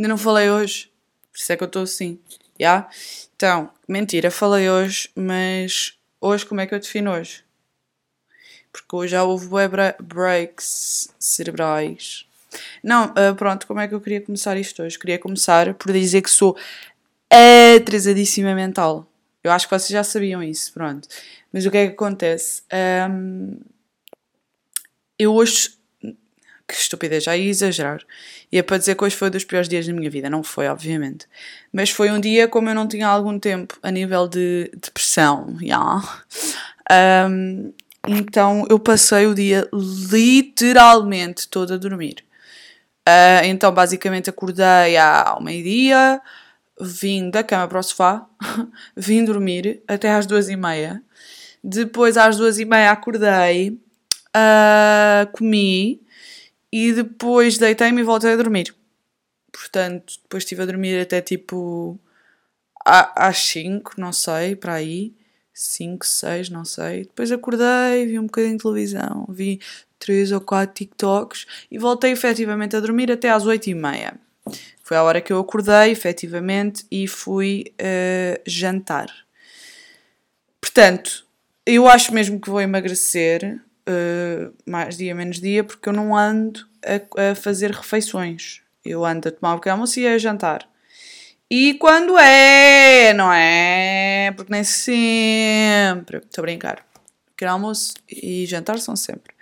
Ainda não falei hoje. Por isso é que eu estou assim. Já? Yeah? Então, mentira, falei hoje, mas hoje como é que eu defino hoje? Porque hoje já houve breaks cerebrais. Não, uh, pronto, como é que eu queria começar isto hoje? Queria começar por dizer que sou atrasadíssima mental. Eu acho que vocês já sabiam isso, pronto. Mas o que é que acontece? Um, eu hoje. Que estupidez, já ia exagerar. Ia para dizer que hoje foi um dos piores dias da minha vida. Não foi, obviamente. Mas foi um dia como eu não tinha algum tempo a nível de depressão. Yeah. Um, então eu passei o dia literalmente todo a dormir. Uh, então basicamente acordei ao meio-dia, vim da cama para o sofá, vim dormir até às duas e meia. Depois às duas e meia acordei, uh, comi e depois deitei-me e voltei a dormir. Portanto, depois estive a dormir até tipo às 5, não sei, para aí. 5, 6, não sei. Depois acordei, vi um bocadinho de televisão, vi 3 ou 4 TikToks e voltei efetivamente a dormir até às 8 e meia. Foi a hora que eu acordei, efetivamente, e fui uh, jantar. Portanto, eu acho mesmo que vou emagrecer uh, mais dia menos dia, porque eu não ando a, a fazer refeições. Eu ando a tomar um pequeno almoço e a jantar. E quando é, não é? Porque nem sempre. Estou a brincar. Pequeno almoço e jantar são sempre.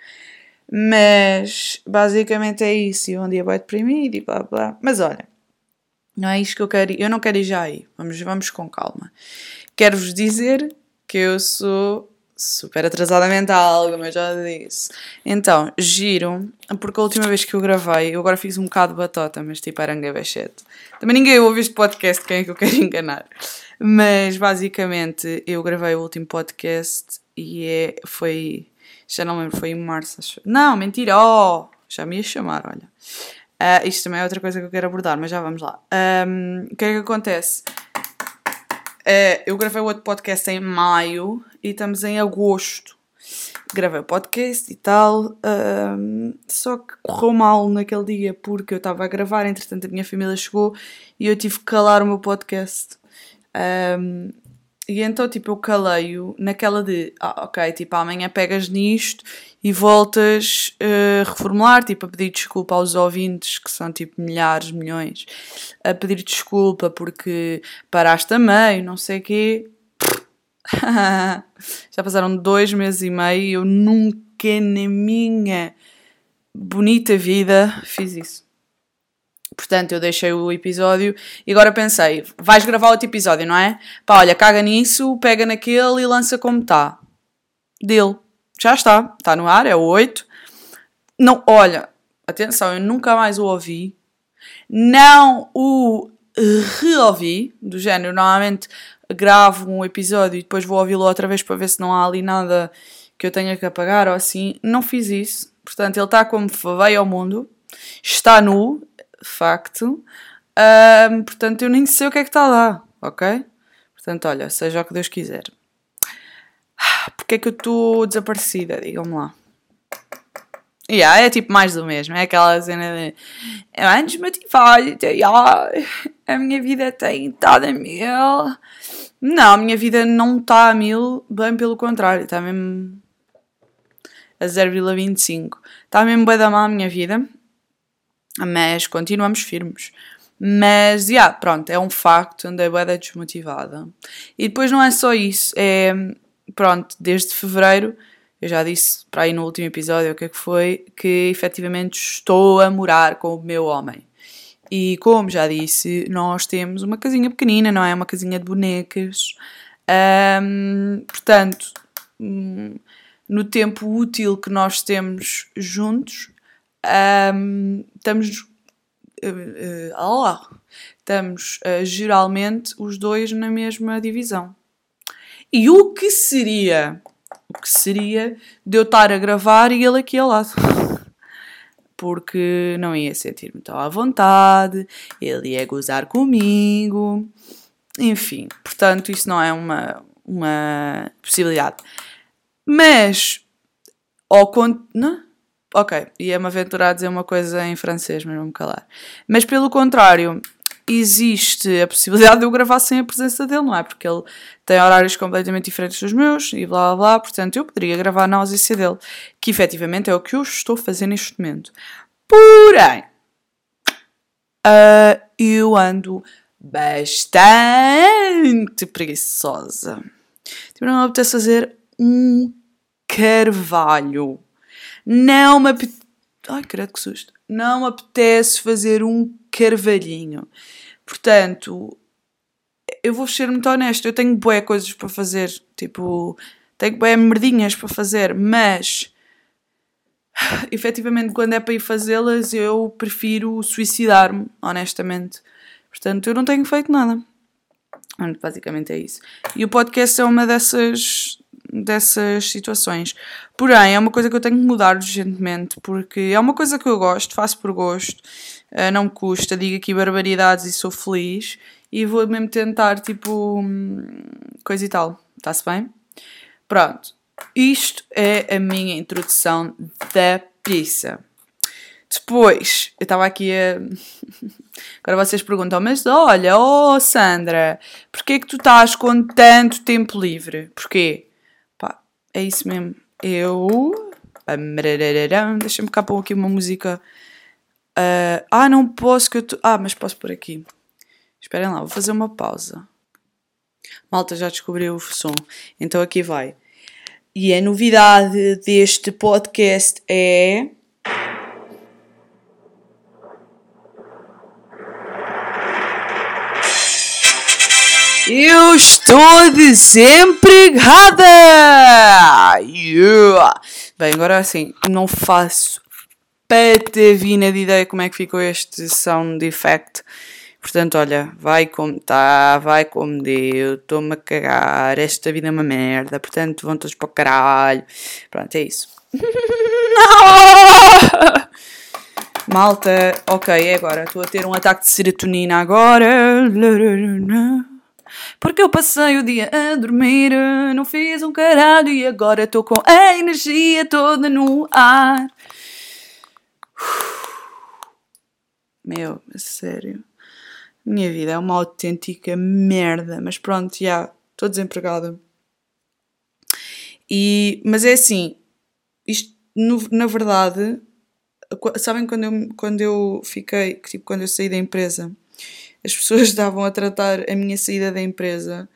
Mas basicamente é isso. E um dia vai deprimido e blá blá. Mas olha, não é isto que eu quero. Eu não quero ir já aí. Vamos, vamos com calma. Quero-vos dizer que eu sou super atrasada mental, como eu já disse. Então, giro, porque a última vez que eu gravei, eu agora fiz um bocado batota, mas tipo aranga bechete. Também ninguém ouve este podcast, quem é que eu quero enganar? Mas basicamente eu gravei o último podcast e é, foi. Já não lembro, foi em março. Acho. Não, mentira! Oh! Já me ia chamar, olha. Uh, isto também é outra coisa que eu quero abordar, mas já vamos lá. Um, o que é que acontece? Uh, eu gravei o outro podcast em maio e estamos em agosto. Gravei o podcast e tal, um, só que correu mal naquele dia porque eu estava a gravar, entretanto a minha família chegou e eu tive que calar o meu podcast. Um, e então, tipo, eu calei-o naquela de, ah, ok, tipo, amanhã pegas nisto e voltas a uh, reformular, tipo, a pedir desculpa aos ouvintes, que são, tipo, milhares, milhões, a pedir desculpa porque paraste a meio, não sei o quê. Já passaram dois meses e meio e eu nunca na minha bonita vida fiz isso. Portanto, eu deixei o episódio e agora pensei, vais gravar outro episódio, não é? Pá, olha, caga nisso, pega naquele e lança como está. Dele. Já está. Está no ar, é o 8. Não, olha, atenção, eu nunca mais o ouvi. Não o reouvi, do género, normalmente gravo um episódio e depois vou ouvi-lo outra vez para ver se não há ali nada que eu tenha que apagar ou assim. Não fiz isso. Portanto, ele está como veio ao mundo, está nu, facto. Um, portanto, eu nem sei o que é que está lá, ok? Portanto, olha, seja o que Deus quiser. Porque é que eu estou desaparecida? Digam-me lá. Yeah, é tipo mais do mesmo. É aquela cena de. Eu antes me yeah, a minha vida tem estado a mil. Não, a minha vida não está a mil, bem pelo contrário, está mesmo a 0,25. Está mesmo bem da mal a minha vida mas continuamos firmes. Mas, já, yeah, pronto, é um facto, andei bem desmotivada. E depois não é só isso, é, pronto, desde fevereiro, eu já disse para aí no último episódio o que é que foi, que efetivamente estou a morar com o meu homem. E como já disse, nós temos uma casinha pequenina, não é? Uma casinha de bonecas. Um, portanto, hum, no tempo útil que nós temos juntos, um, estamos. Uh, uh, estamos uh, geralmente os dois na mesma divisão. E o que seria? O que seria de eu estar a gravar e ele aqui ao lado? Porque não ia sentir-me tão à vontade, ele ia gozar comigo, enfim, portanto, isso não é uma, uma possibilidade. Mas, ao, não, ok, ia-me aventurar a dizer uma coisa em francês, mas não me calar. Mas pelo contrário, existe a possibilidade de eu gravar sem a presença dele, não é? Porque ele tem horários completamente diferentes dos meus e blá blá blá, portanto eu poderia gravar na ausência dele, que efetivamente é o que eu estou a fazer neste momento. Porém, uh, eu ando bastante preguiçosa. Tipo, não me apetece fazer um carvalho. Não me apetece. Ai, credo que susto. Não apetece fazer um carvalhinho. Portanto, eu vou ser muito honesta. Eu tenho boé coisas para fazer. Tipo, tenho boé merdinhas para fazer, mas efetivamente, quando é para ir fazê-las, eu prefiro suicidar-me, honestamente. Portanto, eu não tenho feito nada. Basicamente é isso. E o podcast é uma dessas, dessas situações. Porém, é uma coisa que eu tenho que mudar urgentemente, porque é uma coisa que eu gosto, faço por gosto, eh, não me custa, digo aqui barbaridades e sou feliz, e vou mesmo tentar, tipo, hum, coisa e tal. Está-se bem? Pronto. Isto é a minha introdução da pizza. Depois, eu estava aqui a. Agora vocês perguntam, mas olha, oh Sandra, porquê é que tu estás com tanto tempo livre? Porquê? É isso mesmo. Eu. Deixa-me cá pôr aqui uma música. Uh... Ah, não posso que eu. Tô... Ah, mas posso por aqui. Esperem lá, vou fazer uma pausa. Malta já descobriu o som. Então aqui vai. E a novidade deste podcast é. Eu estou desempregada! Yeah. Bem, agora assim, não faço patavina de ideia como é que ficou este sound effect. Portanto, olha, vai como está, vai como deu, estou-me a cagar, esta vida é uma merda, portanto vão todos para o caralho. Pronto, é isso. Malta, ok, é agora. Estou a ter um ataque de serotonina agora. Porque eu passei o dia a dormir, não fiz um caralho e agora estou com a energia toda no ar. Meu, sério. Minha vida é uma autêntica merda, mas pronto, já, estou desempregada. E, mas é assim, isto no, na verdade, sabem quando eu, quando eu fiquei, tipo, quando eu saí da empresa, as pessoas estavam a tratar a minha saída da empresa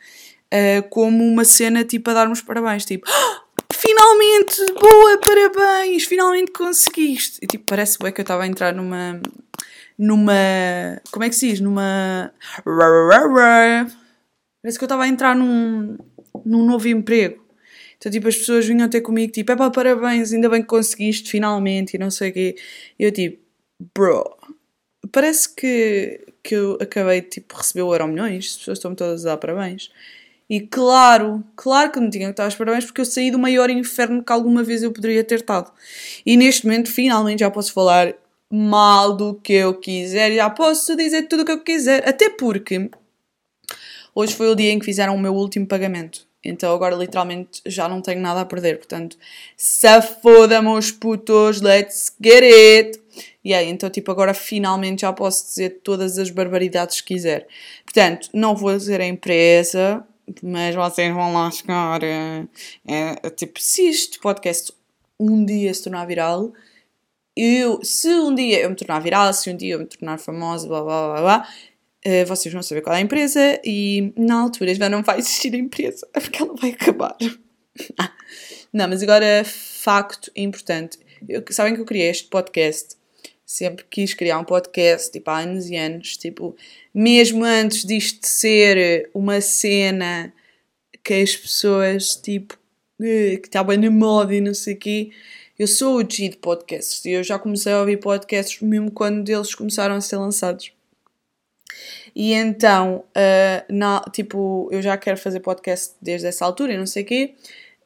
uh, como uma cena tipo a dar-me os parabéns, tipo, oh, finalmente, boa, parabéns, finalmente conseguiste. E tipo, parece bem que eu estava a entrar numa. numa. como é que se diz? Numa. Parece que eu estava a entrar num, num novo emprego. Então, tipo, as pessoas vinham ter comigo, tipo, é pá, parabéns, ainda bem que conseguiste finalmente, e não sei o quê. E eu, tipo, bro, parece que, que eu acabei de tipo, receber o Euro Milhões, as pessoas estão-me todas a dar parabéns. E claro, claro que me tinham que dar os parabéns porque eu saí do maior inferno que alguma vez eu poderia ter estado. E neste momento, finalmente, já posso falar mal do que eu quiser, já posso dizer tudo o que eu quiser. Até porque hoje foi o dia em que fizeram o meu último pagamento. Então agora literalmente já não tenho nada a perder. Portanto, se foda meus putos, let's get it! E aí, então, tipo, agora finalmente já posso dizer todas as barbaridades que quiser. Portanto, não vou dizer a empresa, mas vocês vão lá chegar. É, é, tipo, se este podcast um dia se tornar viral, eu, se um dia eu me tornar viral, se um dia eu me tornar famosa, blá blá blá blá, uh, vocês vão saber qual é a empresa e na altura já não vai existir a empresa, porque ela vai acabar. não, mas agora, facto importante. Eu, sabem que eu criei este podcast sempre quis criar um podcast, tipo, há anos e anos, tipo, mesmo antes disto ser uma cena que as pessoas, tipo, eh, que estava na moda e não sei o quê, eu sou o G de podcasts e eu já comecei a ouvir podcasts mesmo quando eles começaram a ser lançados. E então, uh, na, tipo, eu já quero fazer podcast desde essa altura e não sei o quê.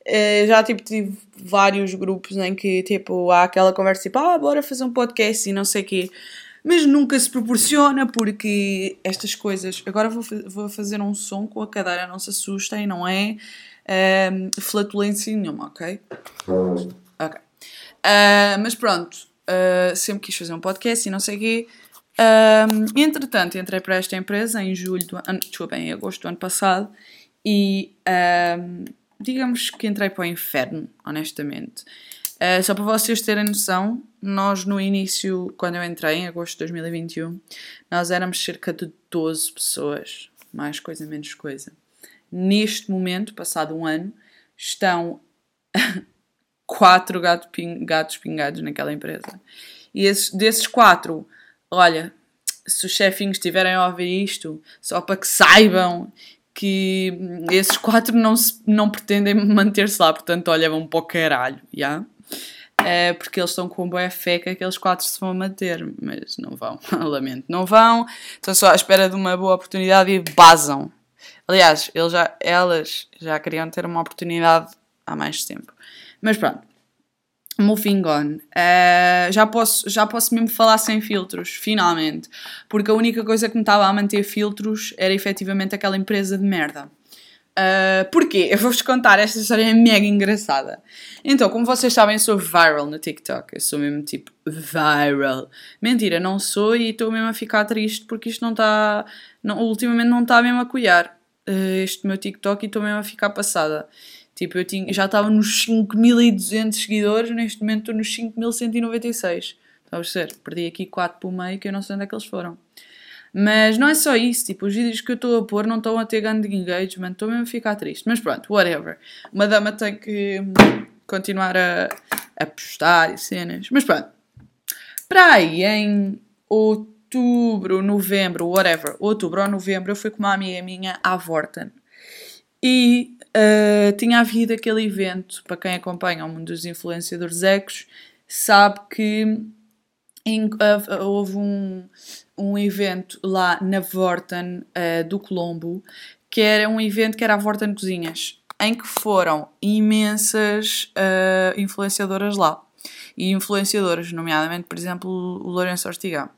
Uh, já tipo, tive vários grupos em que tipo, há aquela conversa tipo, ah, bora fazer um podcast e não sei quê. Mas nunca se proporciona porque estas coisas. Agora vou, vou fazer um som com a cadeira, não se assustem, não é ehm, flatulência nenhuma, ok? Ok. Uh, mas pronto, uh, sempre quis fazer um podcast e não sei quê. Uh, entretanto, entrei para esta empresa em julho do ano, desculpa, em agosto do ano passado e digamos que entrei para o inferno, honestamente. Uh, só para vocês terem noção, nós no início, quando eu entrei, em agosto de 2021, nós éramos cerca de 12 pessoas, mais coisa, menos coisa. Neste momento, passado um ano, estão quatro gato ping, gatos pingados naquela empresa. E esses, desses quatro, olha, se os chefinhos estiverem a ouvir isto, só para que saibam que esses quatro não, se, não pretendem manter-se lá, portanto, olha, vão para o caralho, já? Yeah? É, porque eles estão com boa fé que aqueles quatro se vão manter, mas não vão, lamento, não vão, estão só à espera de uma boa oportunidade e basam. Aliás, já, elas já queriam ter uma oportunidade há mais tempo. Mas pronto, moving on. Uh, já, posso, já posso mesmo falar sem filtros, finalmente, porque a única coisa que me estava a manter filtros era efetivamente aquela empresa de merda. Uh, porquê? Eu vou-vos contar, esta história é mega engraçada. Então, como vocês sabem, sou viral no TikTok. Eu sou mesmo tipo viral. Mentira, não sou e estou mesmo a ficar triste porque isto não está. ultimamente não está mesmo a cuidar uh, este meu TikTok e estou mesmo a ficar passada. Tipo, eu tinha, já estava nos 5.200 seguidores, neste momento estou nos 5.196. Estás a perceber? Perdi aqui 4 por meio que eu não sei onde é que eles foram. Mas não é só isso, tipo, os vídeos que eu estou a pôr não estão a ter grande engagement, estou mesmo a ficar triste. Mas pronto, whatever. Uma dama tem que continuar a, a postar e cenas. Mas pronto. Para aí, em outubro, novembro, whatever, outubro ou novembro, eu fui com uma amiga minha à Vorten. E uh, tinha havido aquele evento, para quem acompanha o mundo dos influenciadores ecos, sabe que em, uh, houve um, um evento lá na Vorten uh, do Colombo, que era um evento que era a Vorten Cozinhas, em que foram imensas influenciadoras lá. E influenciadoras, nomeadamente, por exemplo, o Lourenço Ortigão.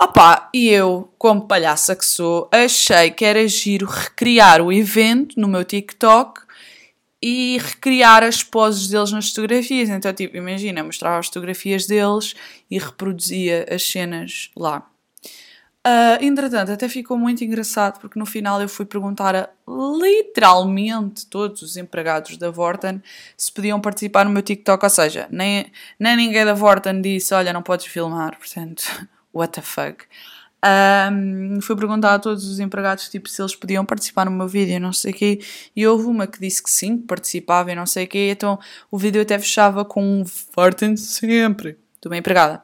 Opa, e eu, como palhaça que sou, achei que era giro recriar o evento no meu TikTok e recriar as poses deles nas fotografias. Então, tipo, imagina, mostrava as fotografias deles e reproduzia as cenas lá. Uh, entretanto, até ficou muito engraçado porque no final eu fui perguntar a literalmente todos os empregados da Vorten se podiam participar no meu TikTok. Ou seja, nem, nem ninguém da Vorten disse: Olha, não podes filmar. Portanto, what the fuck. Um, fui perguntar a todos os empregados tipo, se eles podiam participar no meu vídeo, não sei o quê, e houve uma que disse que sim, que participava e não sei o quê, então o vídeo até fechava com um fartem sempre de uma empregada.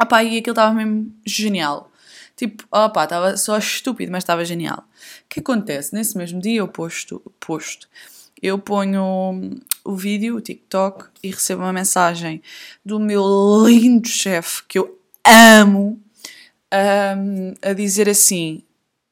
Opá, e aquilo estava mesmo genial. Tipo, opá, estava só estúpido, mas estava genial. O que acontece? Nesse mesmo dia eu posto, posto, eu ponho o vídeo, o TikTok, e recebo uma mensagem do meu lindo chefe, que eu amo, um, a dizer assim,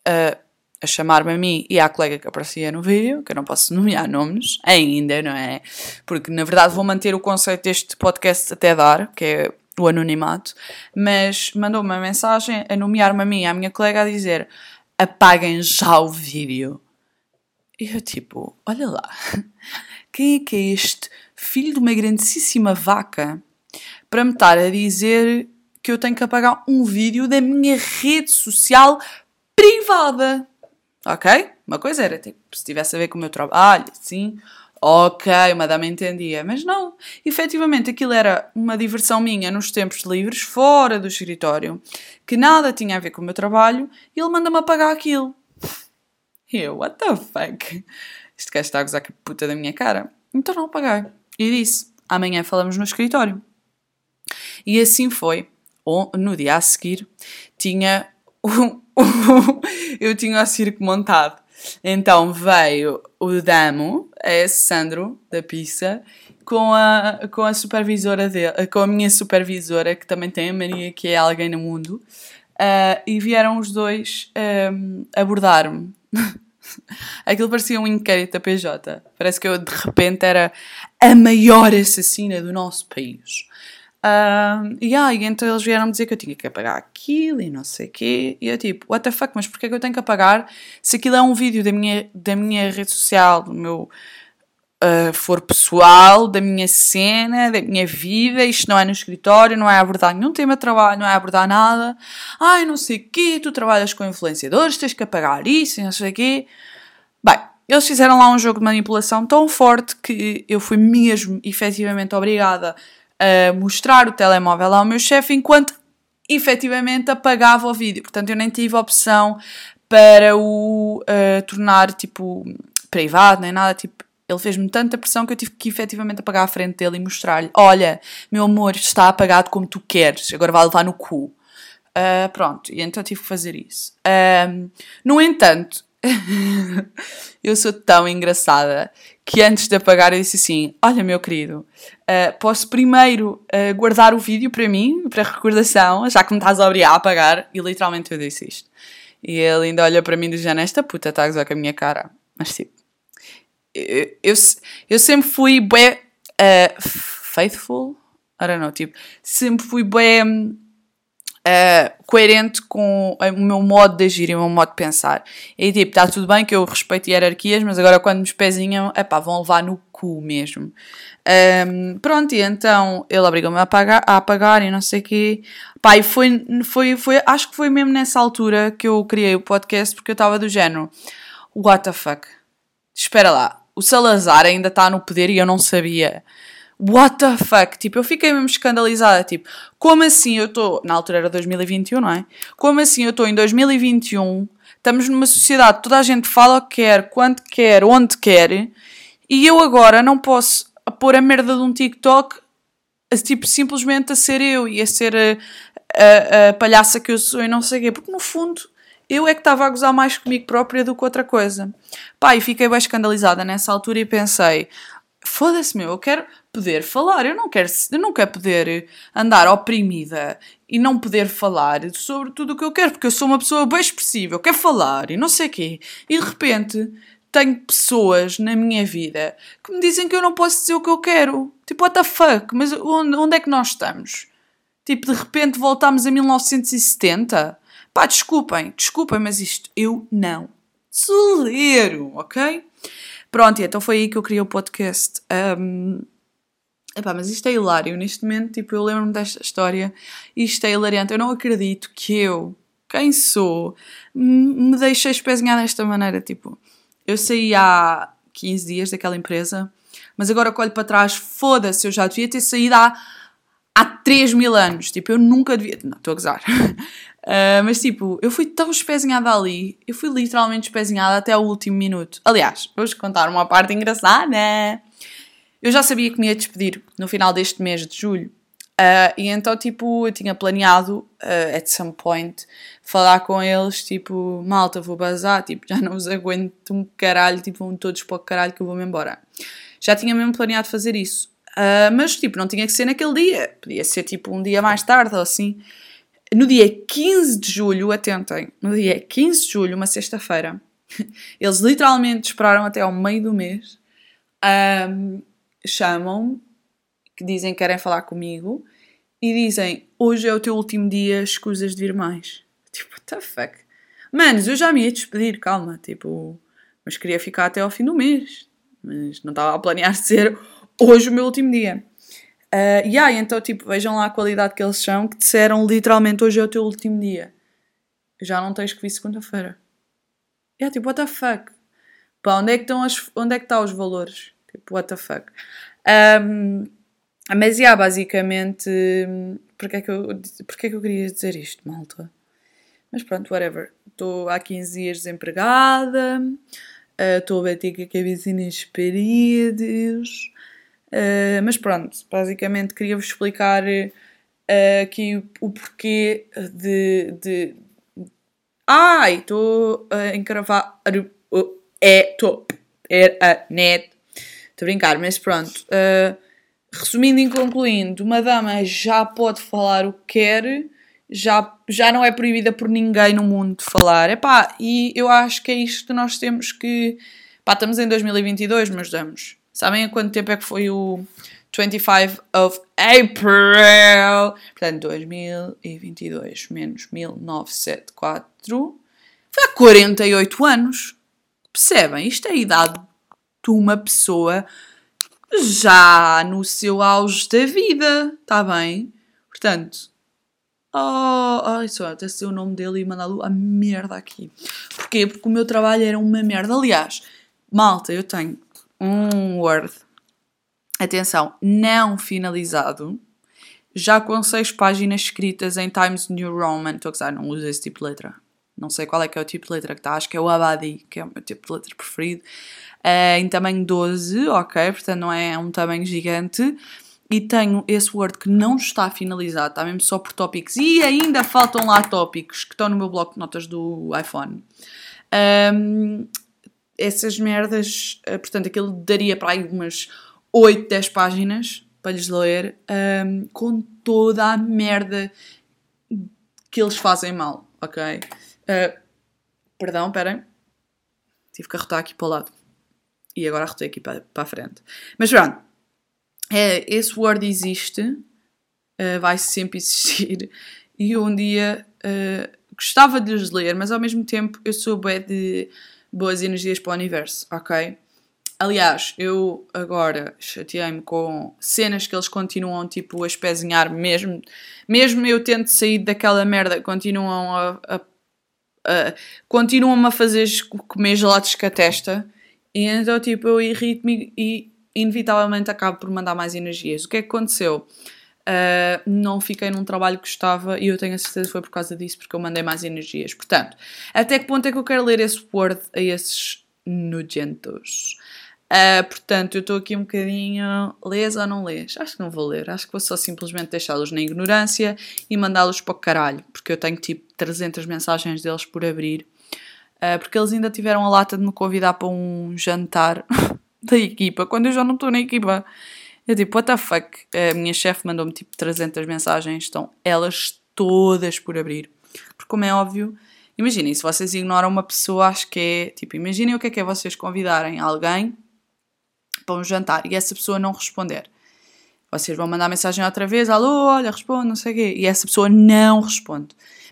a, a chamar-me a mim e à colega que aparecia no vídeo, que eu não posso nomear nomes ainda, não é? Porque na verdade vou manter o conceito deste podcast até dar, que é o anonimato, mas mandou -me uma mensagem a nomear-me a mim e à minha colega a dizer apaguem já o vídeo. E eu tipo, olha lá, quem é que é este filho de uma grandíssima vaca para me estar a dizer que eu tenho que apagar um vídeo da minha rede social privada. Ok? Uma coisa era tipo, se tivesse a ver com o meu trabalho, sim. Ok, uma dama entendia, mas não. Efetivamente, aquilo era uma diversão minha nos tempos livres, fora do escritório, que nada tinha a ver com o meu trabalho, e ele manda-me apagar aquilo. Eu, what the fuck? Este gajo está a gozar com a puta da minha cara. Então não apaguei. E disse: amanhã falamos no escritório. E assim foi no dia a seguir, tinha eu tinha o circo montado. Então veio o Damo, é Sandro, da pizza, com a, com a supervisora dele, com a minha supervisora, que também tem a mania que é alguém no mundo, uh, e vieram os dois um, abordar-me. Aquilo parecia um inquérito da PJ. Parece que eu de repente era a maior assassina do nosso país. Uh, e então eles vieram dizer que eu tinha que apagar aquilo e não sei o quê. E eu tipo, what the fuck, mas porquê que eu tenho que apagar se aquilo é um vídeo da minha, da minha rede social, do meu uh, for pessoal, da minha cena, da minha vida, isto não é no escritório, não é abordar nenhum tema de trabalho, não é abordar nada. Ai, não sei o quê, tu trabalhas com influenciadores, tens que apagar isso, não sei o quê. Bem, eles fizeram lá um jogo de manipulação tão forte que eu fui mesmo, efetivamente, obrigada a mostrar o telemóvel ao meu chefe enquanto efetivamente apagava o vídeo. Portanto, eu nem tive opção para o uh, tornar, tipo, privado, nem nada, tipo, ele fez-me tanta pressão que eu tive que efetivamente apagar à frente dele e mostrar-lhe: Olha, meu amor, está apagado como tu queres, agora vai levar no cu. Uh, pronto, e então tive que fazer isso. Uh, no entanto, eu sou tão engraçada que antes de apagar eu disse assim: Olha, meu querido, uh, posso primeiro guardar o vídeo para mim, para recordação, já que me estás a obrigar a apagar? E literalmente eu disse isto. E ele ainda olha para mim e diz: Esta puta está a gozar com a minha cara. Mas tipo eu, eu, sempre fui bem uh, faithful, I don't know, tipo, sempre fui bem uh, coerente com o meu modo de agir e o meu modo de pensar. E tipo, está tudo bem que eu respeito hierarquias, mas agora quando me espezinham, epá, vão levar no cu mesmo. Um, pronto, e então ele obrigou-me a apagar, a apagar e não sei o quê. Pá, e foi, foi, foi, acho que foi mesmo nessa altura que eu criei o podcast, porque eu estava do género, what the fuck? Espera lá, o Salazar ainda está no poder e eu não sabia. What the fuck? Tipo, eu fiquei mesmo escandalizada. Tipo, como assim eu estou. Na altura era 2021, não é? Como assim eu estou em 2021? Estamos numa sociedade, toda a gente fala o que quer, quando quer, onde quer, e eu agora não posso pôr a merda de um TikTok, tipo, simplesmente a ser eu e a ser a, a, a palhaça que eu sou e não sei o quê, porque no fundo eu é que estava a gozar mais comigo própria do que outra coisa. Pá, e fiquei bem escandalizada nessa altura e pensei: foda-se, meu, eu quero poder falar, eu não quero, eu não poder andar oprimida e não poder falar sobre tudo o que eu quero, porque eu sou uma pessoa bem expressiva, eu quero falar e não sei o quê. E de repente tenho pessoas na minha vida que me dizem que eu não posso dizer o que eu quero. Tipo, what the fuck? Mas onde, onde é que nós estamos? Tipo, de repente voltamos a 1970? Pá, desculpem, desculpem, mas isto eu não tolero, ok? Pronto, então foi aí que eu criei o podcast. Um, epá, mas isto é hilário. Neste momento, tipo, eu lembro-me desta história e isto é hilariante. Eu não acredito que eu, quem sou, me deixei espezinhar desta maneira. Tipo, eu saí há 15 dias daquela empresa, mas agora que olho para trás, foda-se, eu já devia ter saído há, há 3 mil anos. Tipo, eu nunca devia. Não, estou a gozar. Uh, mas tipo, eu fui tão espezinhada ali, eu fui literalmente espezinhada até o último minuto. Aliás, vou-vos contar uma parte engraçada. Eu já sabia que me ia despedir no final deste mês de julho. Uh, e então, tipo, eu tinha planeado, uh, at some point, falar com eles, tipo, malta, vou bazar, tipo, já não os aguento um caralho, tipo, vão todos para o caralho que eu vou-me embora. Já tinha mesmo planeado fazer isso. Uh, mas, tipo, não tinha que ser naquele dia. Podia ser, tipo, um dia mais tarde ou assim no dia 15 de julho, atentem, no dia 15 de julho, uma sexta-feira, eles literalmente esperaram até ao meio do mês, um, chamam-me, que dizem que querem falar comigo, e dizem: Hoje é o teu último dia, escusas de vir mais. Tipo, what the fuck? Manos, eu já me ia despedir, calma, tipo, mas queria ficar até ao fim do mês, mas não estava a planear ser hoje o meu último dia. Uh, yeah, então, tipo, vejam lá a qualidade que eles são, que disseram literalmente hoje é o teu último dia. Já não tens que vir segunda-feira. Yeah, tipo, what the fuck? Pá, onde é que estão as, onde é que estão os valores? Tipo, what the fuck? Um, mas, yeah, basicamente, porque é, que eu, porque é que eu queria dizer isto, malta? Mas pronto, whatever. Estou há 15 dias desempregada, ah, estou uh, a bater com a cabeça nas paredes, Uh, mas pronto, basicamente queria-vos explicar uh, aqui o porquê de. de... Ai, estou a encravar. É, estou. É a net. Estou a brincar, mas pronto. Uh, resumindo e concluindo, uma dama já pode falar o que quer, já, já não é proibida por ninguém no mundo de falar. Epá, e eu acho que é isto que nós temos que. Pá, estamos em 2022, mas damos Sabem há quanto tempo é que foi o 25 of April? Portanto, 2022 menos 1974 foi há 48 anos. Percebem? Isto é a idade uma pessoa já no seu auge da vida, está bem? Portanto, oh, ai, só até ser o nome dele e mandá-lo a merda aqui. Porquê? Porque o meu trabalho era uma merda. Aliás, malta, eu tenho um Word, atenção, não finalizado, já com seis páginas escritas em Times New Roman. Estou a gozar, não uso esse tipo de letra. Não sei qual é que é o tipo de letra que está, acho que é o Abadi, que é o meu tipo de letra preferido. Uh, em tamanho 12, ok, portanto não é um tamanho gigante. E tenho esse Word que não está finalizado, está mesmo só por tópicos. E ainda faltam lá tópicos que estão no meu bloco de notas do iPhone. Um, essas merdas, uh, portanto, aquilo daria para aí umas 8, 10 páginas para lhes ler, um, com toda a merda que eles fazem mal, ok? Uh, perdão, esperem. Tive que arrotar aqui para o lado. E agora arrotei aqui para, para a frente. Mas pronto. É, esse Word existe. Uh, vai sempre existir. E um dia uh, gostava de lhes ler, mas ao mesmo tempo eu sou bem de boas energias para o universo, ok? Aliás, eu agora chateei-me com cenas que eles continuam tipo a espezinhar mesmo. Mesmo eu tento sair daquela merda, continuam a, a, a continuam a fazer comer gelados com a testa. E então tipo eu irrito-me e inevitavelmente acabo por mandar mais energias. O que é que aconteceu? Uh, não fiquei num trabalho que gostava e eu tenho a certeza que foi por causa disso, porque eu mandei mais energias. Portanto, até que ponto é que eu quero ler esse Word a esses nojentos? Uh, portanto, eu estou aqui um bocadinho. Lês ou não lês? Acho que não vou ler. Acho que vou só simplesmente deixá-los na ignorância e mandá-los para o caralho. Porque eu tenho tipo 300 mensagens deles por abrir. Uh, porque eles ainda tiveram a lata de me convidar para um jantar da equipa quando eu já não estou na equipa. Eu tipo, what the fuck? A minha chefe mandou-me tipo 300 mensagens. Estão elas todas por abrir. Porque, como é óbvio, imaginem, se vocês ignoram uma pessoa, acho que é tipo, imaginem o que é que é vocês convidarem alguém para um jantar e essa pessoa não responder. Vocês vão mandar mensagem outra vez, alô, olha, responde, não sei o quê, e essa pessoa não responde.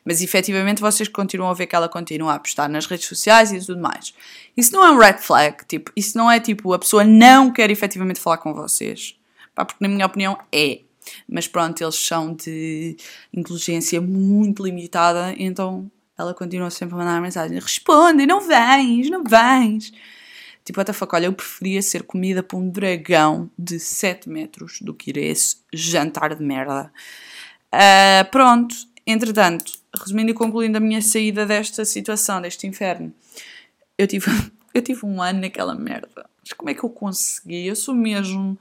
Mas efetivamente vocês continuam a ver que ela continua a postar nas redes sociais e tudo mais. Isso não é um red flag, tipo, isso não é tipo a pessoa não quer efetivamente falar com vocês. Pá, porque na minha opinião é. Mas pronto, eles são de inteligência muito limitada, então ela continua sempre a mandar mensagem: responde, não vens, não vens. Tipo, what the fuck, olha, eu preferia ser comida por um dragão de 7 metros do que ir a esse jantar de merda. Uh, pronto, entretanto, resumindo e concluindo a minha saída desta situação, deste inferno, eu tive, eu tive um ano naquela merda. Mas como é que eu consegui? Eu sou mesmo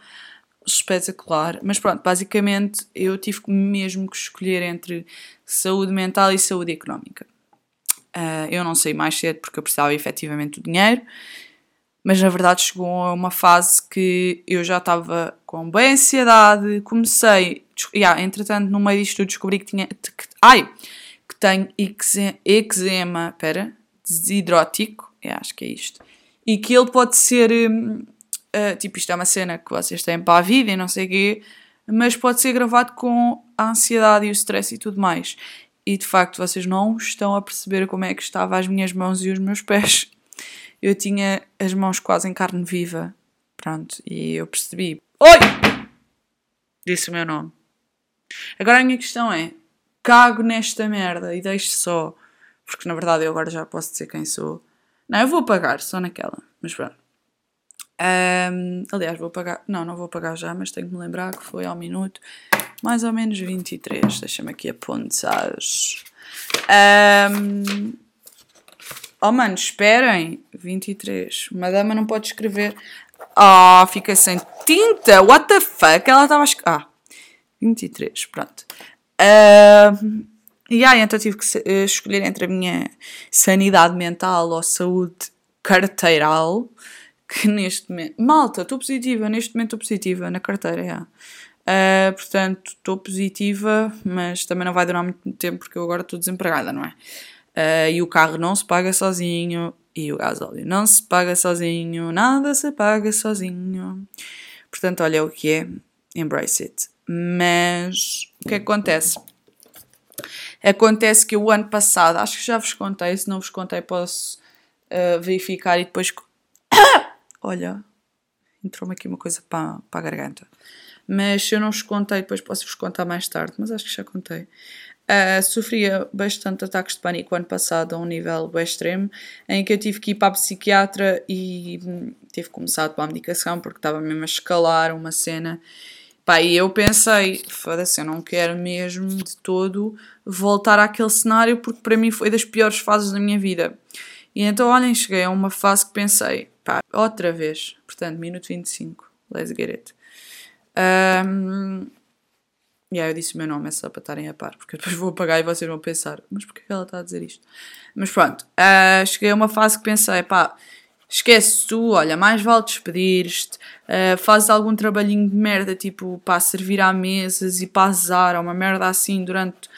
espetacular. Mas pronto, basicamente eu tive mesmo que escolher entre saúde mental e saúde económica. Uh, eu não saí mais cedo porque eu precisava efetivamente do dinheiro mas na verdade chegou a uma fase que eu já estava com bem ansiedade, comecei, yeah, entretanto no meio disto eu descobri que tinha, que, ai, que tenho eczema, pera, desidrótico, é, acho que é isto, e que ele pode ser, uh, tipo isto é uma cena que vocês têm para a vida e não sei o quê, mas pode ser gravado com a ansiedade e o stress e tudo mais. E de facto vocês não estão a perceber como é que estavam as minhas mãos e os meus pés eu tinha as mãos quase em carne viva. Pronto, e eu percebi. Oi! Disse o meu nome. Agora a minha questão é: cago nesta merda e deixo só. Porque na verdade eu agora já posso dizer quem sou. Não, eu vou pagar, só naquela. Mas pronto. Um, aliás, vou pagar. Não, não vou pagar já, mas tenho que me lembrar que foi ao minuto mais ou menos 23. Deixa-me aqui apontar. Um, Oh, mano, esperem. 23. Uma dama não pode escrever. Oh, fica sem tinta. What the fuck? Ela estava a. Ah, 23. Pronto. Uh, e aí, então tive que uh, escolher entre a minha sanidade mental ou saúde carteiral. Que neste momento. Malta, estou positiva. Neste momento estou positiva na carteira, yeah. Uh, portanto, estou positiva, mas também não vai durar muito tempo porque eu agora estou desempregada, não é? Uh, e o carro não se paga sozinho, e o gasóleo não se paga sozinho, nada se paga sozinho. Portanto, olha o que é, embrace it. Mas o que, acontece? Acontece que o ano passado, acho que já vos contei, se não vos contei, posso uh, verificar e depois. olha, entrou-me aqui uma coisa para, para a garganta. Mas se eu não vos contei, depois posso-vos contar mais tarde, mas acho que já contei. Uh, sofria bastante ataques de pânico ano passado a um nível bem extremo, em que eu tive que ir para a psiquiatra e hum, tive que começar a tomar medicação porque estava mesmo a escalar uma cena. Pá, e eu pensei, foda-se, eu não quero mesmo de todo voltar àquele cenário porque para mim foi das piores fases da minha vida. E então, olhem, cheguei a uma fase que pensei, pá, outra vez, portanto, minuto 25, let's get it. Um, e aí eu disse o meu nome, é só para estarem a par, porque depois vou apagar e vocês vão pensar, mas porquê que ela está a dizer isto? Mas pronto, uh, cheguei a uma fase que pensei, pá, esquece tu, olha, mais vale despedir-te, uh, fazes algum trabalhinho de merda, tipo, para servir à mesas e para azar, ou uma merda assim, durante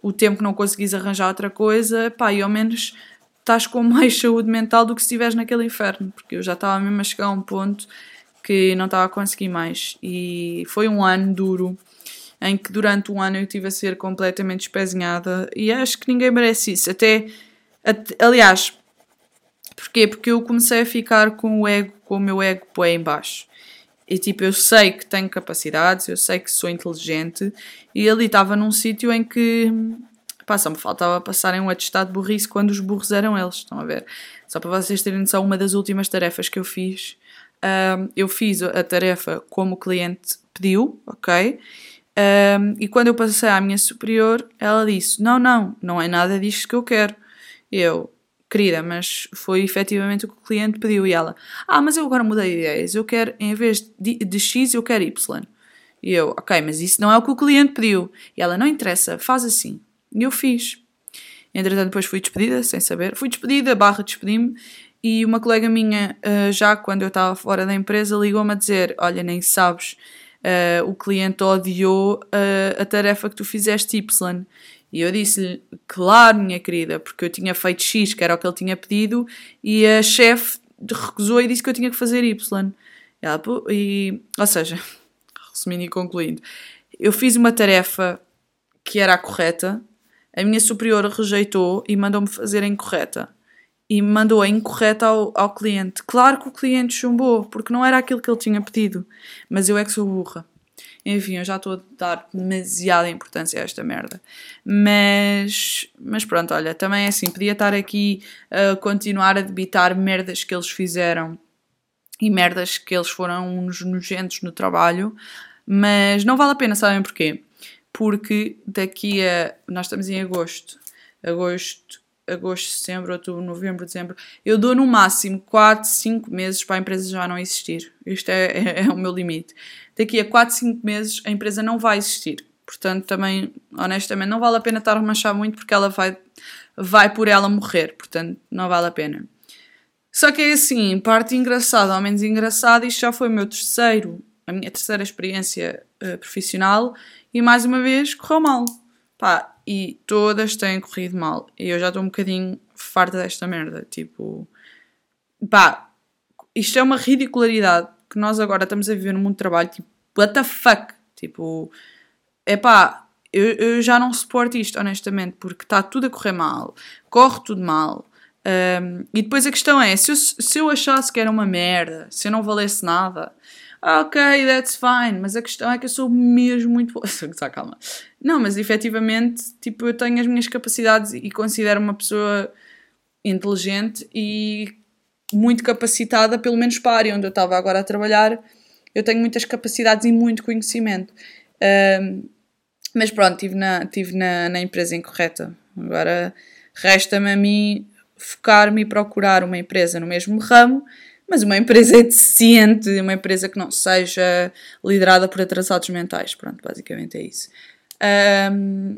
o tempo que não conseguis arranjar outra coisa, pá, e ao menos estás com mais saúde mental do que se estiveres naquele inferno, porque eu já estava mesmo a chegar a um ponto que não estava a conseguir mais. E foi um ano duro, em que durante um ano eu tive a ser completamente espezinhada e acho que ninguém merece isso. Até, até aliás, porquê? Porque eu comecei a ficar com o ego, com o meu ego bem em baixo. E tipo, eu sei que tenho capacidades, eu sei que sou inteligente, e ali estava num sítio em que pá, só me faltava passarem um atestado de burrice quando os burros eram eles, estão a ver? Só para vocês terem noção, uma das últimas tarefas que eu fiz, um, eu fiz a tarefa como o cliente pediu, ok? Um, e quando eu passei à minha superior, ela disse: Não, não, não é nada disto que eu quero. Eu, querida, mas foi efetivamente o que o cliente pediu. E ela: Ah, mas eu agora mudei de ideias. Eu quero, em vez de, de X, eu quero Y. E eu: Ok, mas isso não é o que o cliente pediu. E ela: Não interessa, faz assim. E eu fiz. Entretanto, depois fui despedida, sem saber. Fui despedida, barra despedi-me. E uma colega minha, ah, já quando eu estava fora da empresa, ligou-me a dizer: Olha, nem sabes uh, o cliente odiou uh, a tarefa que tu fizeste Y. E eu disse-lhe, claro, minha querida, porque eu tinha feito X, que era o que ele tinha pedido, e a chefe recusou e disse que eu tinha que fazer Y. Ela, e, ou seja, resumindo e concluindo, eu fiz uma tarefa que era a correta, a minha superior rejeitou e mandou-me fazer a incorreta e mandou a incorreta ao, ao cliente. Claro que o cliente chumbou, porque não era aquilo que ele tinha pedido, mas eu é que sou burra. Enfim, eu já estou a dar demasiada importância a esta merda. Mas, mas pronto, olha, também é assim, podia estar aqui a continuar a debitar merdas que eles fizeram e merdas que eles foram uns nojentos no trabalho, mas não vale a pena, sabem porquê? Porque daqui a. Nós estamos em agosto. Agosto agosto, setembro, outubro, novembro, dezembro, eu dou no máximo 4, 5 meses para a empresa já não existir. Isto é, é, é o meu limite. Daqui a 4, 5 meses a empresa não vai existir. Portanto, também, honestamente, não vale a pena estar a manchar muito porque ela vai, vai por ela morrer. Portanto, não vale a pena. Só que é assim, parte engraçada ou menos engraçada, isto já foi o meu terceiro, a minha terceira experiência uh, profissional e mais uma vez correu mal. Pá, e todas têm corrido mal. E eu já estou um bocadinho farta desta merda. Tipo, pá, isto é uma ridicularidade que nós agora estamos a viver no mundo do trabalho. Tipo, what the fuck? Tipo, é pá, eu, eu já não suporto isto, honestamente, porque está tudo a correr mal, corre tudo mal. Um, e depois a questão é: se eu, se eu achasse que era uma merda, se eu não valesse nada, ok, that's fine, mas a questão é que eu sou mesmo muito boa. Só calma. Não, mas efetivamente, tipo, eu tenho as minhas capacidades e considero uma pessoa inteligente e muito capacitada, pelo menos para a área onde eu estava agora a trabalhar. Eu tenho muitas capacidades e muito conhecimento. Um, mas pronto, estive na, estive na, na empresa incorreta. Agora resta-me a mim focar-me e procurar uma empresa no mesmo ramo mas uma empresa deficiente, uma empresa que não seja liderada por atrasados mentais. Pronto, basicamente é isso. Um,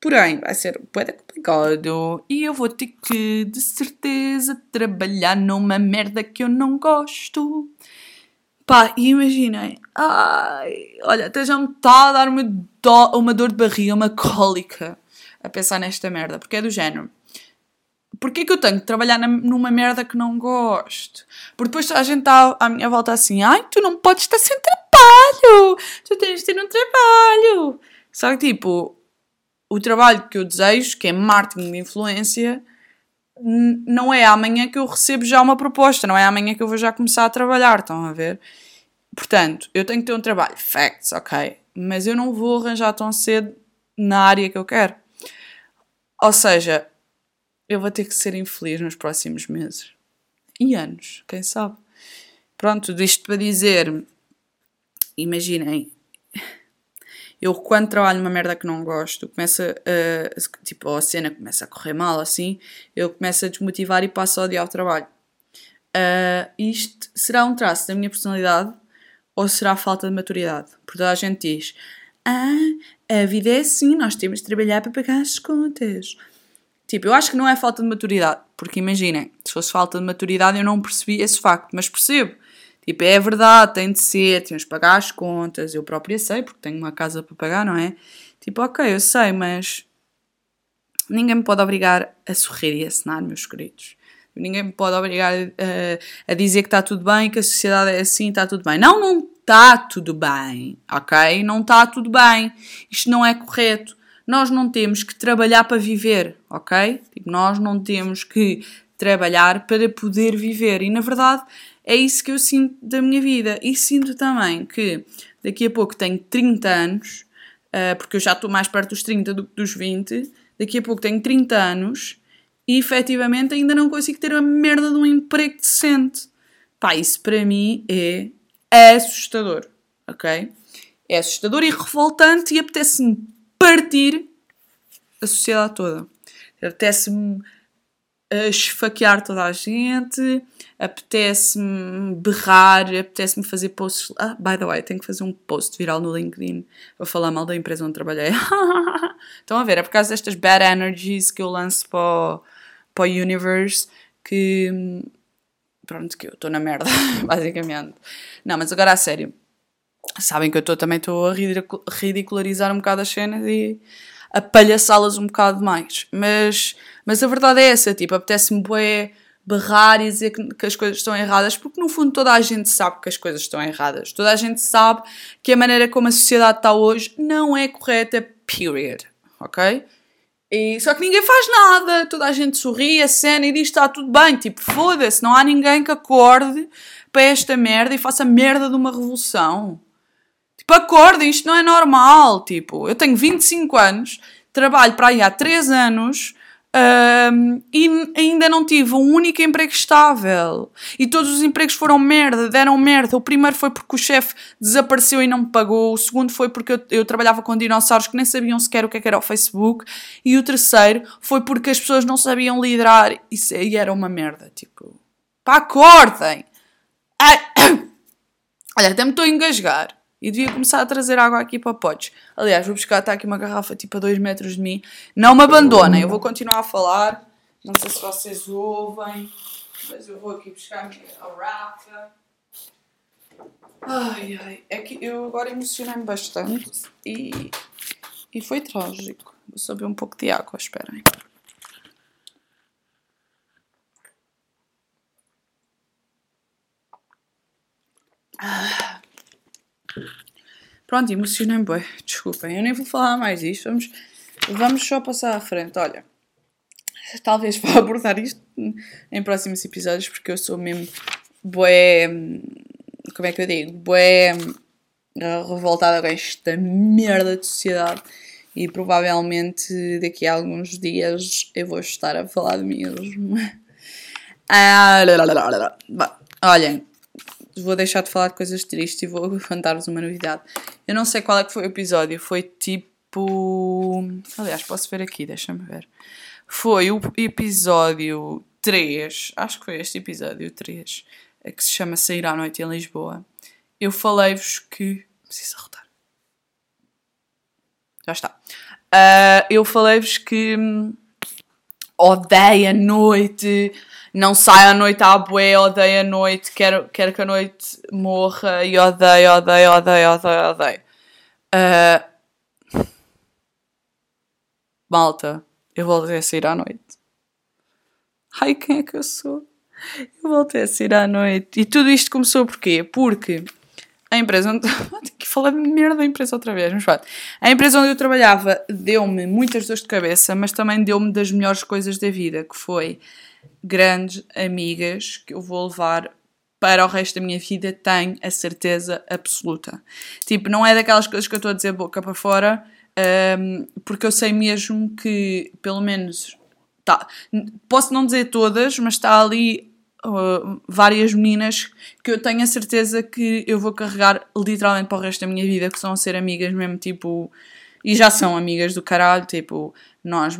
porém, vai ser bem complicado e eu vou ter que, de certeza, trabalhar numa merda que eu não gosto. Pá, e imaginem, ai, olha, até já me está a dar uma, do, uma dor de barriga, uma cólica a pensar nesta merda, porque é do género Porquê que eu tenho que trabalhar na, numa merda que não gosto? Porque depois a gente está à minha volta assim, ai, tu não podes estar sem trabalho, tu tens de ter um trabalho. Só que tipo, o trabalho que eu desejo, que é marketing de influência, não é amanhã que eu recebo já uma proposta, não é amanhã que eu vou já começar a trabalhar, estão a ver? Portanto, eu tenho que ter um trabalho, facts, ok, mas eu não vou arranjar tão cedo na área que eu quero. Ou seja, eu vou ter que ser infeliz nos próximos meses e anos, quem sabe. Pronto, isto para dizer, imaginem, eu quando trabalho numa merda que não gosto, começa a, tipo, a cena começa a correr mal assim, eu começo a desmotivar e passo a odiar o trabalho. Uh, isto será um traço da minha personalidade ou será falta de maturidade? Porque toda a gente diz: Ah, a vida é assim, nós temos de trabalhar para pagar as contas. Tipo, eu acho que não é falta de maturidade, porque imaginem, se fosse falta de maturidade eu não percebi esse facto, mas percebo. Tipo, é verdade, tem de ser, temos de pagar as contas, eu própria sei, porque tenho uma casa para pagar, não é? Tipo, ok, eu sei, mas ninguém me pode obrigar a sorrir e a assinar, meus queridos. Ninguém me pode obrigar a, a dizer que está tudo bem, que a sociedade é assim, está tudo bem. Não, não está tudo bem, ok? Não está tudo bem. Isto não é correto. Nós não temos que trabalhar para viver, ok? Tipo, nós não temos que trabalhar para poder viver. E na verdade é isso que eu sinto da minha vida. E sinto também que daqui a pouco tenho 30 anos, uh, porque eu já estou mais perto dos 30 do que dos 20. Daqui a pouco tenho 30 anos e efetivamente ainda não consigo ter uma merda de um emprego decente. Pá, isso para mim é assustador, ok? É assustador e revoltante e apetece-me partir a sociedade toda. Apetece-me esfaquear toda a gente, apetece-me berrar, apetece-me fazer posts. Ah, by the way, tenho que fazer um post viral no LinkedIn para falar mal da empresa onde trabalhei. Estão a ver? É por causa destas bad energies que eu lanço para o, para o universe que. Pronto, que eu estou na merda, basicamente. Não, mas agora a sério. Sabem que eu tô, também estou a ridicularizar um bocado as cenas e a palhaçá-las um bocado mais. Mas, mas a verdade é essa, tipo, apetece-me berrar e dizer que, que, as coisas estão erradas, porque no fundo toda a gente sabe que as coisas estão erradas. Toda a gente sabe que a maneira como a sociedade está hoje não é correta, period. Ok? E, só que ninguém faz nada, toda a gente sorri, a cena e diz está tudo bem. Tipo, foda-se, não há ninguém que acorde para esta merda e faça merda de uma revolução. Tipo, acordem, isto não é normal. Tipo, eu tenho 25 anos, trabalho para aí há 3 anos um, e ainda não tive um único emprego estável. E todos os empregos foram merda, deram merda. O primeiro foi porque o chefe desapareceu e não me pagou. O segundo foi porque eu, eu, trabalhava com dinossauros que nem sabiam sequer o que, é que era o Facebook. E o terceiro foi porque as pessoas não sabiam liderar. Isso aí era uma merda. Tipo, pá, acordem! Ai. Olha, até me estou a engasgar. E devia começar a trazer água aqui para potes. Aliás, vou buscar, está aqui uma garrafa tipo a 2 metros de mim. Não me abandonem, eu vou continuar a falar. Não sei se vocês ouvem, mas eu vou aqui buscar a garrafa. Ai, ai, é que eu agora emocionei-me bastante e, e foi trágico. Vou beber um pouco de água, esperem. Ah. Pronto, emocionei-me bem. Desculpem, eu nem vou falar mais disto. Vamos, vamos só passar à frente. Olha, talvez vá abordar isto em próximos episódios, porque eu sou mesmo bué. Como é que eu digo? Bué revoltada com esta merda de sociedade. E provavelmente daqui a alguns dias eu vou estar a falar de mesmo. Ah, olhem, vou deixar de falar de coisas tristes e vou contar-vos uma novidade. Eu não sei qual é que foi o episódio, foi tipo. Aliás, posso ver aqui, deixa-me ver. Foi o episódio 3, acho que foi este episódio 3, que se chama Sair à Noite em Lisboa. Eu falei-vos que. Preciso arrotar. Já está. Uh, eu falei-vos que hum, odeio a noite não saio à noite à bué, odeio a noite, quero, quero que a noite morra e odeio, odeio, odeio, odeio, odeio. Uh... Malta, eu voltei a sair à noite. Ai, quem é que eu sou? Eu voltei a sair à noite. E tudo isto começou porquê? Porque a empresa onde. Tenho que falar de merda da empresa outra vez, mas pronto. A empresa onde eu trabalhava deu-me muitas dores de cabeça, mas também deu-me das melhores coisas da vida, que foi grandes amigas que eu vou levar para o resto da minha vida, tenho a certeza absoluta. Tipo, não é daquelas coisas que eu estou a dizer boca para fora, um, porque eu sei mesmo que, pelo menos, tá, posso não dizer todas, mas está ali uh, várias meninas que eu tenho a certeza que eu vou carregar literalmente para o resto da minha vida, que são a ser amigas mesmo, tipo, e já são amigas do caralho, tipo, nós,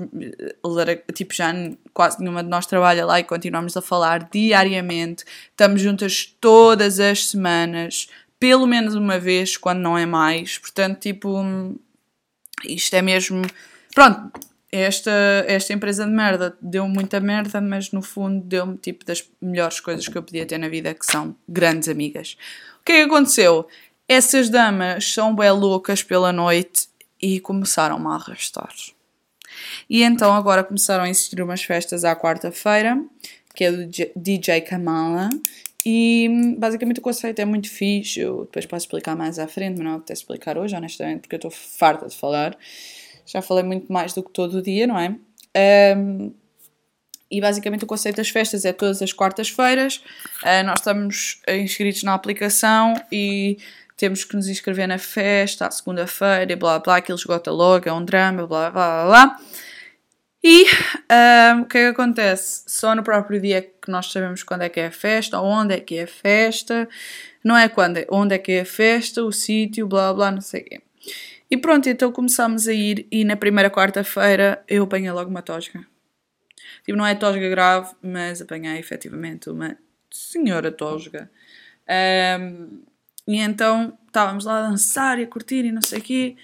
tipo, já quase nenhuma de nós trabalha lá e continuamos a falar diariamente, estamos juntas todas as semanas, pelo menos uma vez, quando não é mais, portanto, tipo, isto é mesmo, pronto, esta, esta empresa de merda deu muita merda, mas no fundo deu-me tipo das melhores coisas que eu podia ter na vida, que são grandes amigas. O que é que aconteceu? Essas damas são bem loucas pela noite e começaram-me a arrastar. E então agora começaram a existir umas festas à quarta-feira, que é do DJ Kamala, e basicamente o conceito é muito fixe, eu depois posso explicar mais à frente, mas não até explicar hoje, honestamente, porque eu estou farta de falar já falei muito mais do que todo o dia, não é? Um, e basicamente o conceito das festas é todas as quartas-feiras. Uh, nós estamos inscritos na aplicação e temos que nos inscrever na festa à segunda-feira e blá blá, aquilo esgota logo, é um drama, blá blá blá blá. E um, o que é que acontece? Só no próprio dia que nós sabemos quando é que é a festa, onde é que é a festa, não é quando, é, onde é que é a festa, o sítio, blá blá, não sei o quê. E pronto, então começámos a ir e na primeira quarta-feira eu apanhei logo uma tosga. Tipo, não é tosga grave, mas apanhei efetivamente uma senhora tosga. Um, e então estávamos lá a dançar e a curtir e não sei o quê.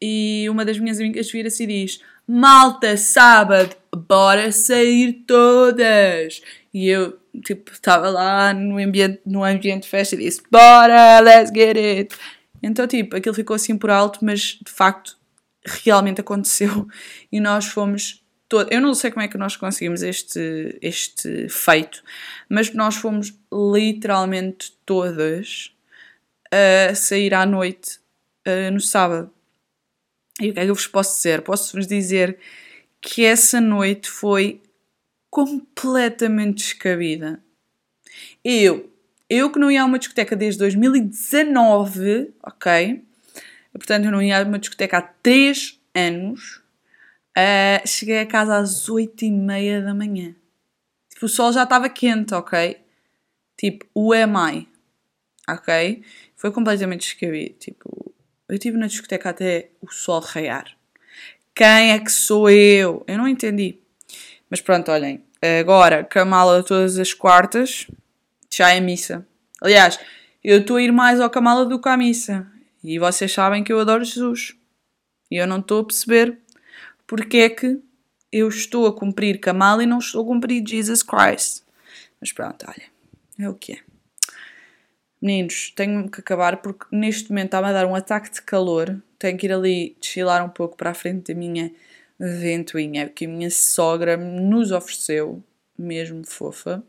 E uma das minhas amigas vira-se e diz: Malta, sábado, bora sair todas! E eu, tipo, estava lá no ambiente, no ambiente de festa e disse: Bora, let's get it! Então, tipo, aquilo ficou assim por alto, mas de facto realmente aconteceu e nós fomos todo. Eu não sei como é que nós conseguimos este, este feito, mas nós fomos literalmente todas a sair à noite uh, no sábado. E o que é que eu vos posso dizer? Posso-vos dizer que essa noite foi completamente descabida. Eu eu que não ia a uma discoteca desde 2019, ok? Portanto, eu não ia a uma discoteca há 3 anos. Uh, cheguei a casa às 8 e meia da manhã. Tipo, o sol já estava quente, ok? Tipo, o am I? Ok? Foi completamente descabido. Tipo, eu estive na discoteca até o sol raiar. Quem é que sou eu? Eu não entendi. Mas pronto, olhem. Agora, Kamala todas as quartas já é missa. Aliás, eu estou a ir mais ao Kamala do que à missa. E vocês sabem que eu adoro Jesus. E eu não estou a perceber porque é que eu estou a cumprir Kamala e não estou a cumprir Jesus Christ. Mas pronto, olha, é o que é. Meninos, tenho que acabar porque neste momento está-me a dar um ataque de calor. Tenho que ir ali desfilar um pouco para a frente da minha ventoinha que a minha sogra nos ofereceu, mesmo fofa.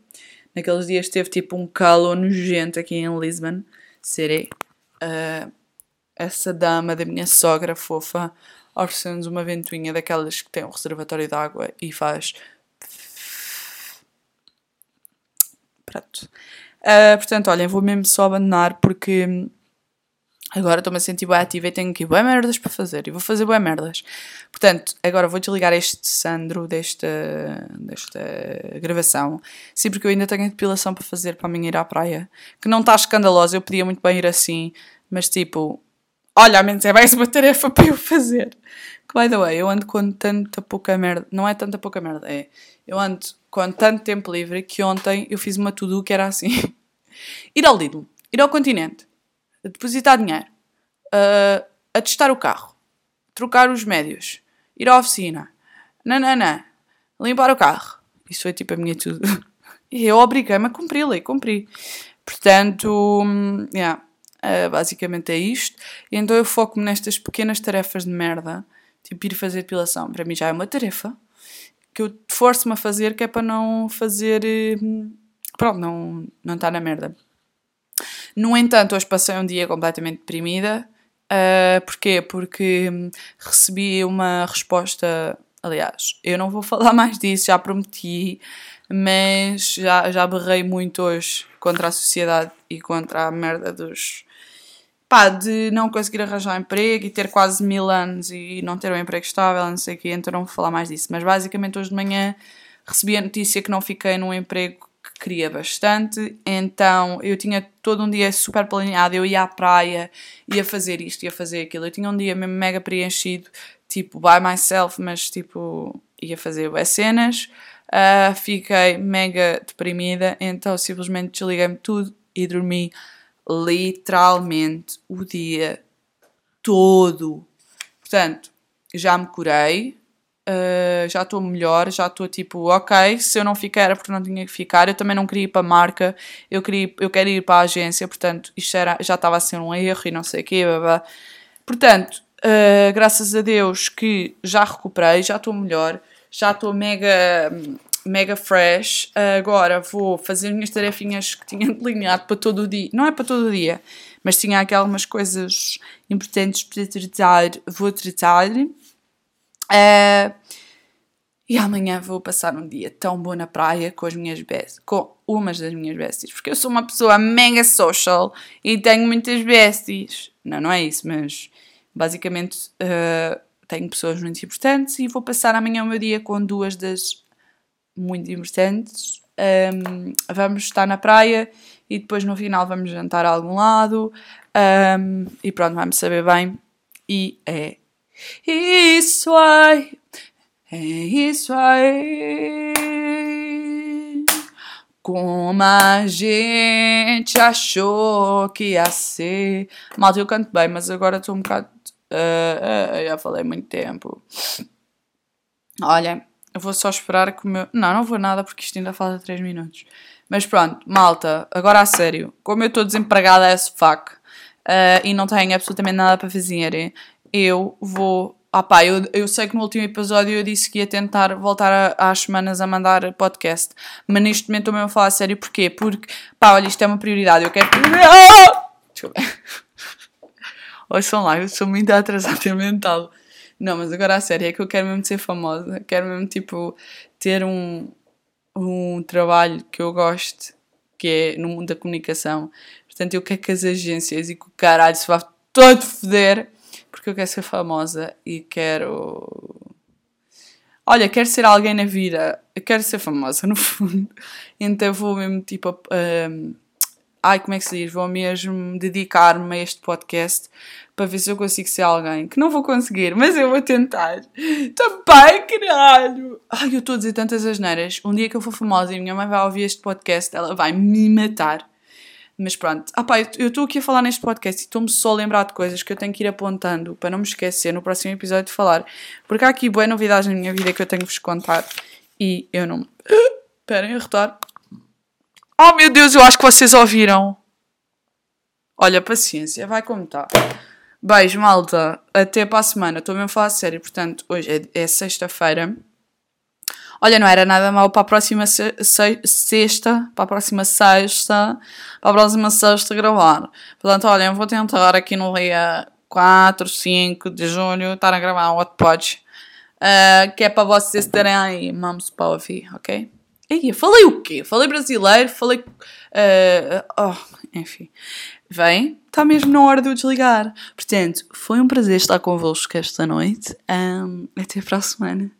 Naqueles dias teve tipo um calor nojento aqui em Lisbon. Serei uh, essa dama da minha sogra fofa oferecendo-nos uma ventoinha daquelas que tem um reservatório de água e faz. Pronto. Uh, portanto, olhem, vou mesmo só abandonar porque Agora estou-me a sentir bem ativa e tenho aqui bem merdas para fazer. E vou fazer bem merdas. Portanto, agora vou desligar este Sandro desta, desta gravação. Sim, porque eu ainda tenho a depilação para fazer para mim ir à praia. Que não está escandalosa, eu podia muito bem ir assim. Mas tipo, olha, menos é mais uma tarefa para eu fazer. Que, by the way, eu ando com tanta pouca merda. Não é tanta pouca merda, é. Eu ando com tanto tempo livre que ontem eu fiz uma to-do que era assim. ir ao Lidl, ir ao continente depositar dinheiro, testar o carro, trocar os médios, ir à oficina, nananã, limpar o carro. Isso foi tipo a minha tudo. E eu obriguei-me a cumpri-la e cumpri. Portanto, yeah, uh, basicamente é isto. E então eu foco-me nestas pequenas tarefas de merda, tipo ir fazer depilação. Para mim já é uma tarefa que eu forço-me a fazer, que é para não fazer. Hum, pronto, não, não estar na merda. No entanto, hoje passei um dia completamente deprimida. Uh, porquê? Porque hum, recebi uma resposta Aliás, eu não vou falar mais disso, já prometi, mas já, já berrei muito hoje contra a sociedade e contra a merda dos. Pá, de não conseguir arranjar um emprego e ter quase mil anos e não ter um emprego estável, não sei o quê, então não vou falar mais disso. Mas basicamente hoje de manhã recebi a notícia que não fiquei num emprego que queria bastante, então eu tinha todo um dia super planeado, eu ia à praia, ia fazer isto, ia fazer aquilo, eu tinha um dia mesmo mega preenchido, tipo by myself, mas tipo ia fazer as cenas, uh, fiquei mega deprimida, então simplesmente desliguei-me tudo e dormi literalmente o dia todo. Portanto, já me curei, Uh, já estou melhor, já estou tipo, ok, se eu não ficar era porque não tinha que ficar, eu também não queria ir para a marca, eu, queria, eu quero ir para a agência, portanto, isto era, já estava a ser um erro e não sei o quê, blá, blá. portanto, uh, graças a Deus que já recuperei, já estou melhor, já estou mega, mega fresh, agora vou fazer as minhas tarefinhas que tinha delineado para todo o dia, não é para todo o dia, mas tinha aqui algumas coisas importantes para tratar, vou tratar, Uh, e amanhã vou passar um dia tão bom na praia com as minhas besties, com umas das minhas besties, porque eu sou uma pessoa mega social e tenho muitas besties. Não, não é isso, mas basicamente uh, tenho pessoas muito importantes e vou passar amanhã o meu dia com duas das muito importantes. Um, vamos estar na praia e depois no final vamos jantar a algum lado um, e pronto, vamos saber bem. E é isso aí, é isso aí. Como a gente achou que ia ser. Malta, eu canto bem, mas agora estou um bocado. Uh, uh, já falei muito tempo. Olha, eu vou só esperar que o meu. Não, não vou nada porque isto ainda falta 3 minutos. Mas pronto, malta, agora a sério. Como eu estou desempregada as fuck uh, e não tenho absolutamente nada para fazer, eu vou. Ah pá, eu, eu sei que no último episódio eu disse que ia tentar voltar a, às semanas a mandar podcast, mas neste momento estou mesmo a falar a sério, porquê? Porque, pá, olha, isto é uma prioridade, eu quero. Desculpa. Ouçam lá, eu sou muito atrasada mental. Não, mas agora a sério, é que eu quero mesmo ser famosa, quero mesmo, tipo, ter um, um trabalho que eu gosto, que é no mundo da comunicação. Portanto, eu quero que as agências e que o caralho se vá todo foder porque eu quero ser famosa e quero. Olha, quero ser alguém na vida, eu quero ser famosa no fundo. Então vou mesmo tipo. Ai, como é que se diz? Vou mesmo dedicar-me a este podcast para ver se eu consigo ser alguém. Que não vou conseguir, mas eu vou tentar. Também, caralho! Ai, eu estou a dizer tantas asneiras. Um dia que eu for famosa e minha mãe vai ouvir este podcast, ela vai me matar. Mas pronto, ah pá, eu estou aqui a falar neste podcast e estou-me só a lembrar de coisas que eu tenho que ir apontando para não me esquecer no próximo episódio de falar. Porque há aqui boas novidades na minha vida que eu tenho que vos contar e eu não. Esperem, a rotar. Oh meu Deus, eu acho que vocês ouviram. Olha, paciência, vai como está. Beijo, malta. Até para a semana. Estou mesmo a falar sério. Portanto, hoje é, é sexta-feira. Olha, não era nada mal para a próxima se se sexta, para a próxima sexta, para a próxima sexta gravar. Portanto, olha, vou tentar aqui no dia 4, 5 de junho estar a gravar um outro. Uh, que é para vocês terem aí mamos para ouvir, ok? Ei, falei o quê? Falei brasileiro, falei. Uh, oh, enfim. Vem, está mesmo na hora de eu desligar. Portanto, foi um prazer estar convosco esta noite. Um, até para a semana.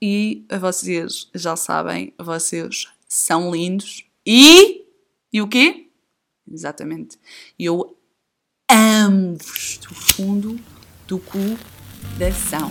E vocês já sabem, vocês são lindos. E. E o quê? Exatamente. Eu amo-vos do fundo do coração.